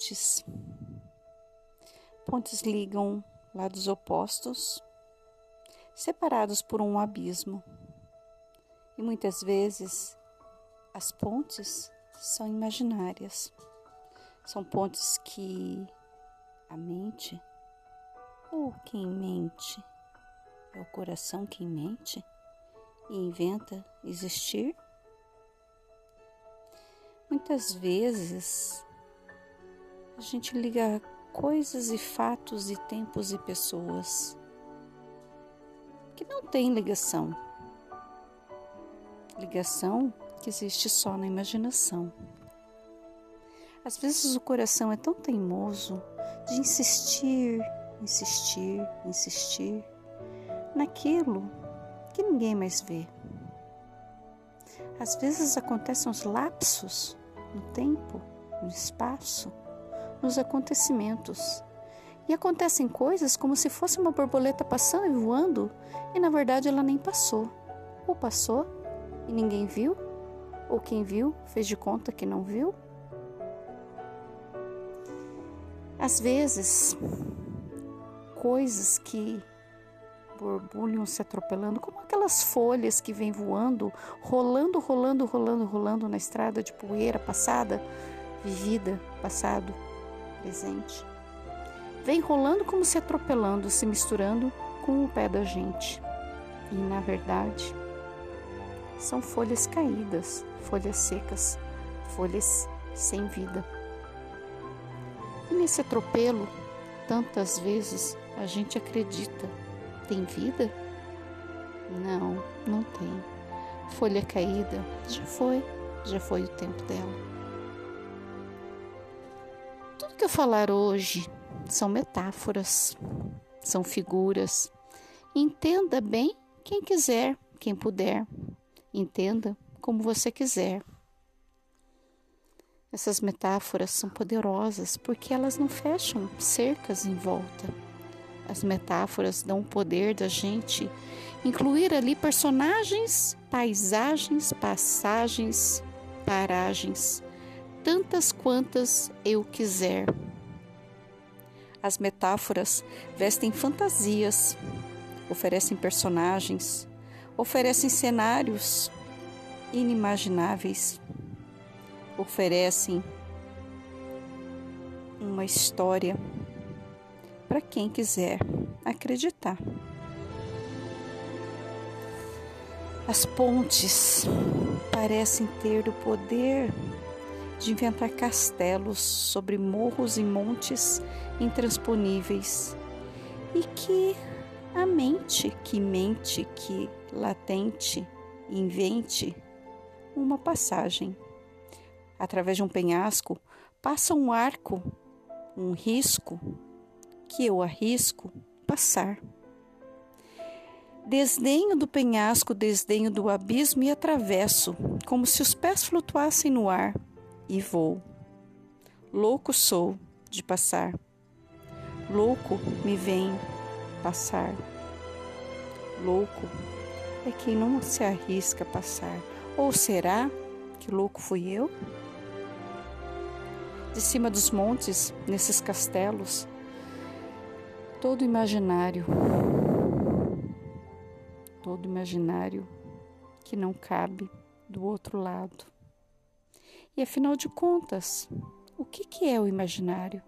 Pontes. Pontes ligam lados opostos, separados por um abismo. E muitas vezes as pontes são imaginárias. São pontes que a mente, ou quem mente, é o coração quem mente e inventa existir. Muitas vezes a gente liga coisas e fatos e tempos e pessoas que não tem ligação. Ligação que existe só na imaginação. Às vezes o coração é tão teimoso de insistir, insistir, insistir naquilo que ninguém mais vê. Às vezes acontecem os lapsos no tempo, no espaço, nos acontecimentos. E acontecem coisas como se fosse uma borboleta passando e voando, e na verdade ela nem passou. Ou passou e ninguém viu, ou quem viu fez de conta que não viu. Às vezes, coisas que borbulham se atropelando, como aquelas folhas que vêm voando, rolando, rolando, rolando, rolando na estrada de poeira passada, vivida, passado presente. Vem rolando como se atropelando, se misturando com o pé da gente. E na verdade, são folhas caídas, folhas secas, folhas sem vida. E nesse atropelo, tantas vezes a gente acredita: tem vida? Não, não tem. Folha caída, já foi, já foi o tempo dela falar hoje são metáforas, são figuras. Entenda bem quem quiser, quem puder. Entenda como você quiser. Essas metáforas são poderosas porque elas não fecham cercas em volta. As metáforas dão o poder da gente incluir ali personagens, paisagens, passagens, paragens tantas quantas eu quiser. As metáforas vestem fantasias, oferecem personagens, oferecem cenários inimagináveis, oferecem uma história para quem quiser acreditar. As pontes parecem ter o poder de inventar castelos sobre morros e montes intransponíveis e que a mente que mente, que latente, invente uma passagem. Através de um penhasco passa um arco, um risco que eu arrisco passar. Desdenho do penhasco, desdenho do abismo e atravesso, como se os pés flutuassem no ar e vou. Louco sou de passar. Louco me vem passar. Louco é quem não se arrisca a passar. Ou será que louco fui eu? De cima dos montes, nesses castelos, todo imaginário, todo imaginário que não cabe do outro lado. E afinal de contas, o que, que é o imaginário?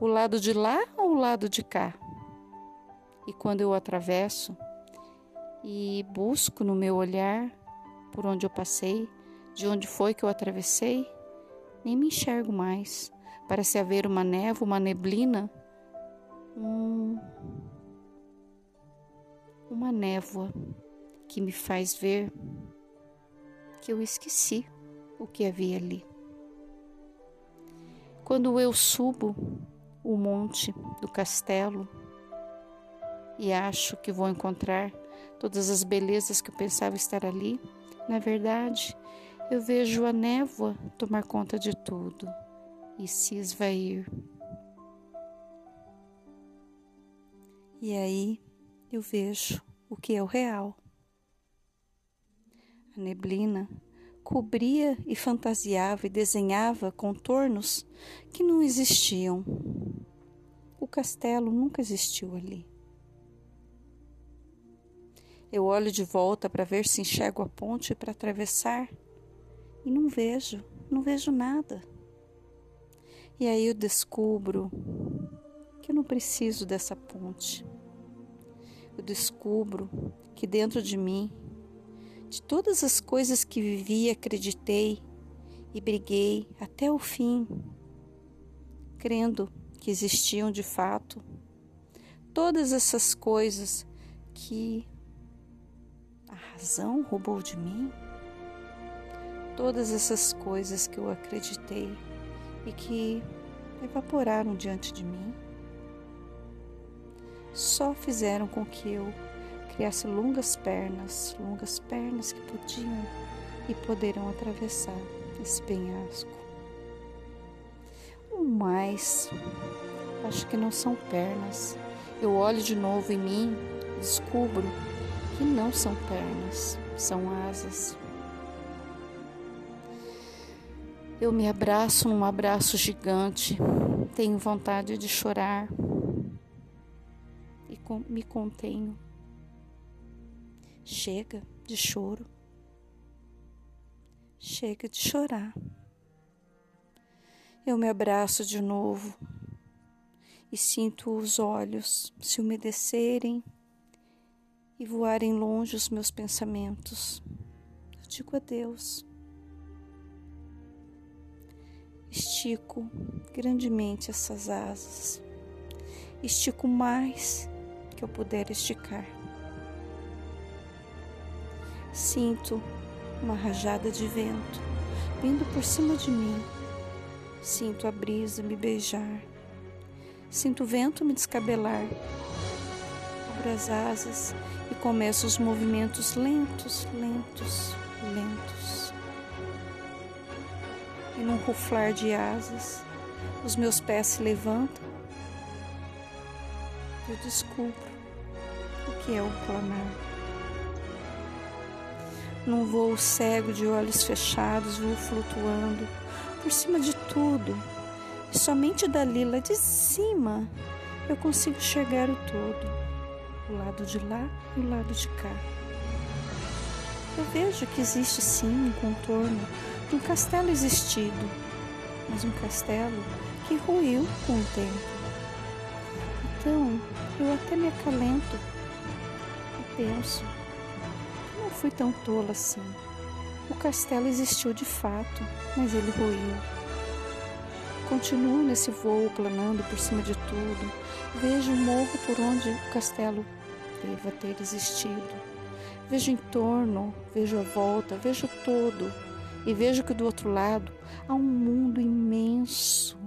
O lado de lá ou o lado de cá? E quando eu atravesso e busco no meu olhar por onde eu passei, de onde foi que eu atravessei, nem me enxergo mais. Parece haver uma névoa, uma neblina, um, uma névoa que me faz ver que eu esqueci o que havia ali. Quando eu subo o monte do castelo e acho que vou encontrar todas as belezas que eu pensava estar ali, na verdade, eu vejo a névoa tomar conta de tudo e se esvair. E aí eu vejo o que é o real. A neblina cobria e fantasiava e desenhava contornos que não existiam. O castelo nunca existiu ali. Eu olho de volta para ver se enxergo a ponte para atravessar e não vejo, não vejo nada. E aí eu descubro que eu não preciso dessa ponte. Eu descubro que dentro de mim, de todas as coisas que vivi, acreditei e briguei até o fim, crendo que existiam de fato, todas essas coisas que a razão roubou de mim, todas essas coisas que eu acreditei e que evaporaram diante de mim, só fizeram com que eu criasse longas pernas, longas pernas que podiam e poderão atravessar esse penhasco. O mais, acho que não são pernas. Eu olho de novo em mim, descubro que não são pernas, são asas. Eu me abraço num abraço gigante, tenho vontade de chorar e me contenho. Chega de choro, chega de chorar. Eu me abraço de novo e sinto os olhos se umedecerem e voarem longe os meus pensamentos. Eu digo adeus. Estico grandemente essas asas. Estico mais que eu puder esticar. Sinto uma rajada de vento vindo por cima de mim. Sinto a brisa me beijar. Sinto o vento me descabelar. Abro as asas e começo os movimentos lentos, lentos, lentos e num ruflar de asas, os meus pés se levantam. Eu descubro o que é o planar. Num voo cego de olhos fechados, vou flutuando por cima de tudo. E somente dali, lá de cima, eu consigo enxergar o todo. O lado de lá e o lado de cá. Eu vejo que existe sim um contorno um castelo existido, mas um castelo que ruiu com o tempo. Então eu até me acalento e penso, fui tão tola assim. O castelo existiu de fato, mas ele ruiu. Continuo nesse voo planando por cima de tudo. Vejo o morro por onde o castelo deva ter existido. Vejo em torno, vejo a volta, vejo todo e vejo que do outro lado há um mundo imenso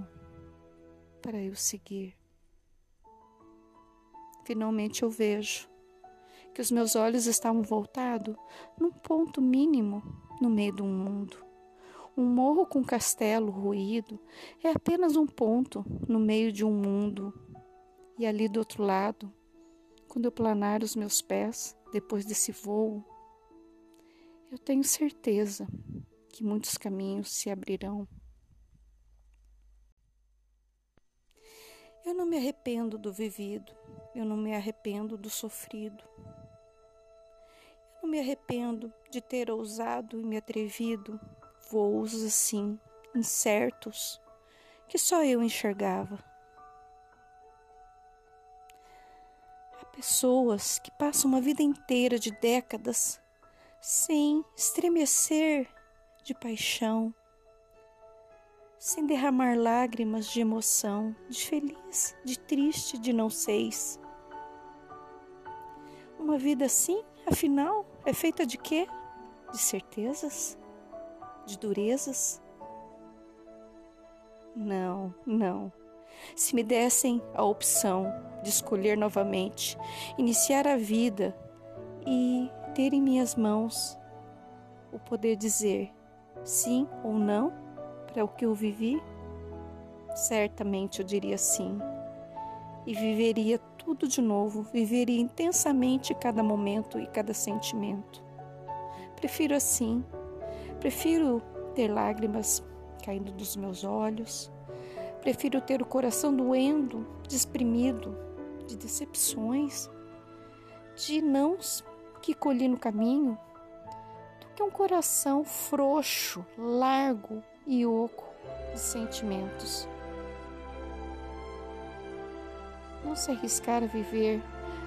para eu seguir. Finalmente eu vejo que os meus olhos estavam voltados num ponto mínimo no meio do mundo. Um morro com castelo ruído é apenas um ponto no meio de um mundo. E ali do outro lado, quando eu planar os meus pés depois desse voo, eu tenho certeza que muitos caminhos se abrirão. Eu não me arrependo do vivido, eu não me arrependo do sofrido. Não me arrependo de ter ousado e me atrevido voos assim, incertos, que só eu enxergava. Há pessoas que passam uma vida inteira de décadas sem estremecer de paixão, sem derramar lágrimas de emoção, de feliz, de triste, de não seis. Uma vida assim, afinal, é feita de quê? De certezas? De durezas? Não, não. Se me dessem a opção de escolher novamente, iniciar a vida e ter em minhas mãos o poder dizer sim ou não, para o que eu vivi? Certamente eu diria sim. E viveria tudo de novo, viveria intensamente cada momento e cada sentimento. Prefiro assim. Prefiro ter lágrimas caindo dos meus olhos. Prefiro ter o coração doendo, desprimido de decepções, de nãos que colhi no caminho, do que um coração frouxo, largo, e oco de sentimentos. Não se arriscar a viver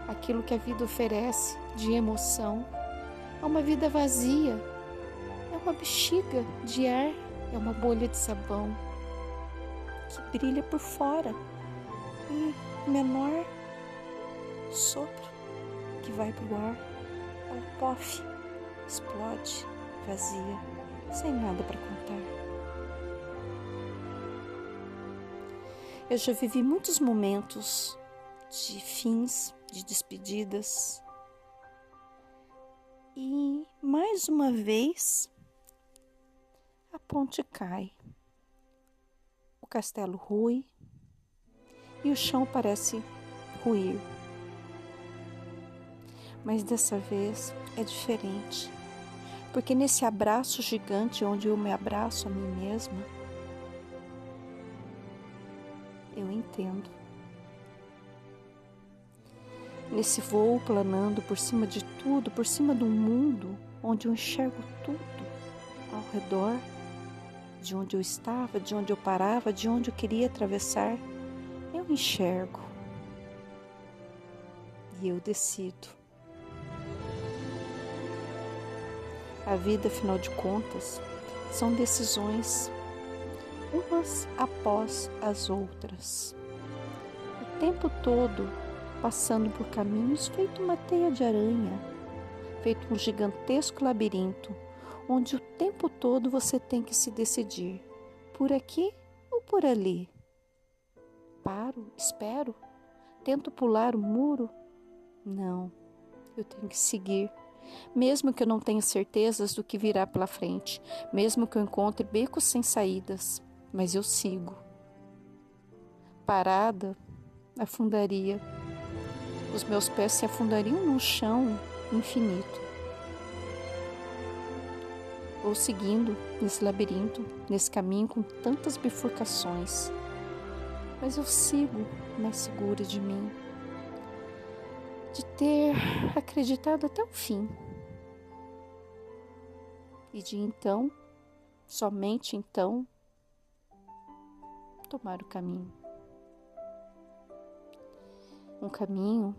aquilo que a vida oferece de emoção. É uma vida vazia, é uma bexiga de ar, é uma bolha de sabão que brilha por fora e menor sopro que vai para o ar, ela pof, explode, vazia, sem nada para contar. Eu já vivi muitos momentos de fins, de despedidas. E mais uma vez a ponte cai. O castelo rui e o chão parece ruir. Mas dessa vez é diferente, porque nesse abraço gigante onde eu me abraço a mim mesma, eu entendo. Nesse voo planando por cima de tudo, por cima do mundo, onde eu enxergo tudo ao redor, de onde eu estava, de onde eu parava, de onde eu queria atravessar, eu enxergo e eu decido. A vida, afinal de contas, são decisões umas após as outras. O tempo todo passando por caminhos feito uma teia de aranha, feito um gigantesco labirinto, onde o tempo todo você tem que se decidir por aqui ou por ali. Paro, espero, tento pular o muro. Não, eu tenho que seguir mesmo que eu não tenha certezas do que virá pela frente, mesmo que eu encontre becos sem saídas mas eu sigo. Parada, afundaria. Os meus pés se afundariam num chão infinito. Vou seguindo nesse labirinto, nesse caminho com tantas bifurcações. Mas eu sigo mais segura de mim, de ter acreditado até o fim. E de então, somente então, tomar o caminho. Um caminho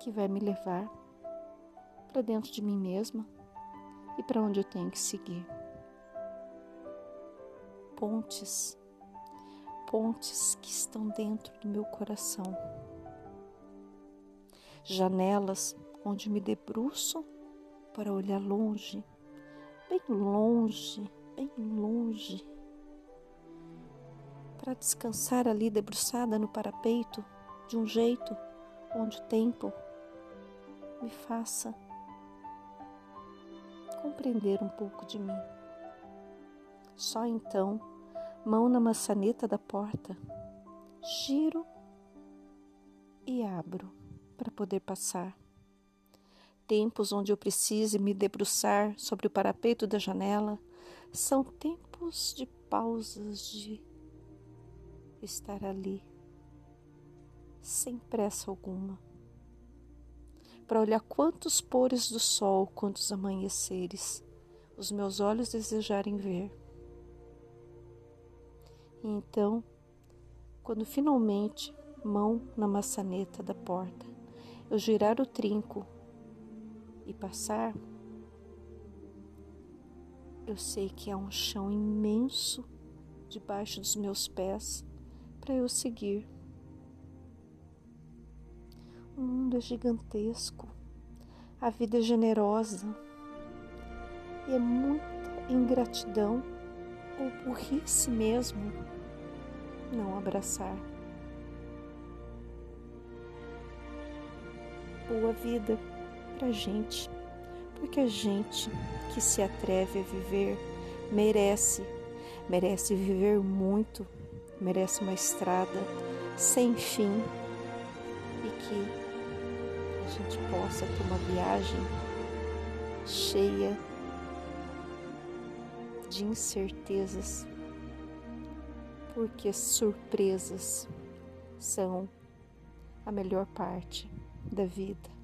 que vai me levar para dentro de mim mesma e para onde eu tenho que seguir. Pontes, pontes que estão dentro do meu coração. Janelas onde me debruço para olhar longe, bem longe, bem longe para descansar ali debruçada no parapeito de um jeito onde o tempo me faça compreender um pouco de mim. Só então, mão na maçaneta da porta, giro e abro para poder passar. Tempos onde eu precise me debruçar sobre o parapeito da janela são tempos de pausas, de estar ali, sem pressa alguma, para olhar quantos pores do sol, quantos amanheceres os meus olhos desejarem ver. E então, quando finalmente, mão na maçaneta da porta, eu girar o trinco e passar, eu sei que há um chão imenso debaixo dos meus pés para eu seguir. O mundo é gigantesco, a vida é generosa e é muita ingratidão ou burrice mesmo não abraçar. Boa vida pra gente, porque a gente que se atreve a viver merece, merece viver muito, merece uma estrada sem fim e que a gente possa ter uma viagem cheia de incertezas, porque surpresas são a melhor parte da vida.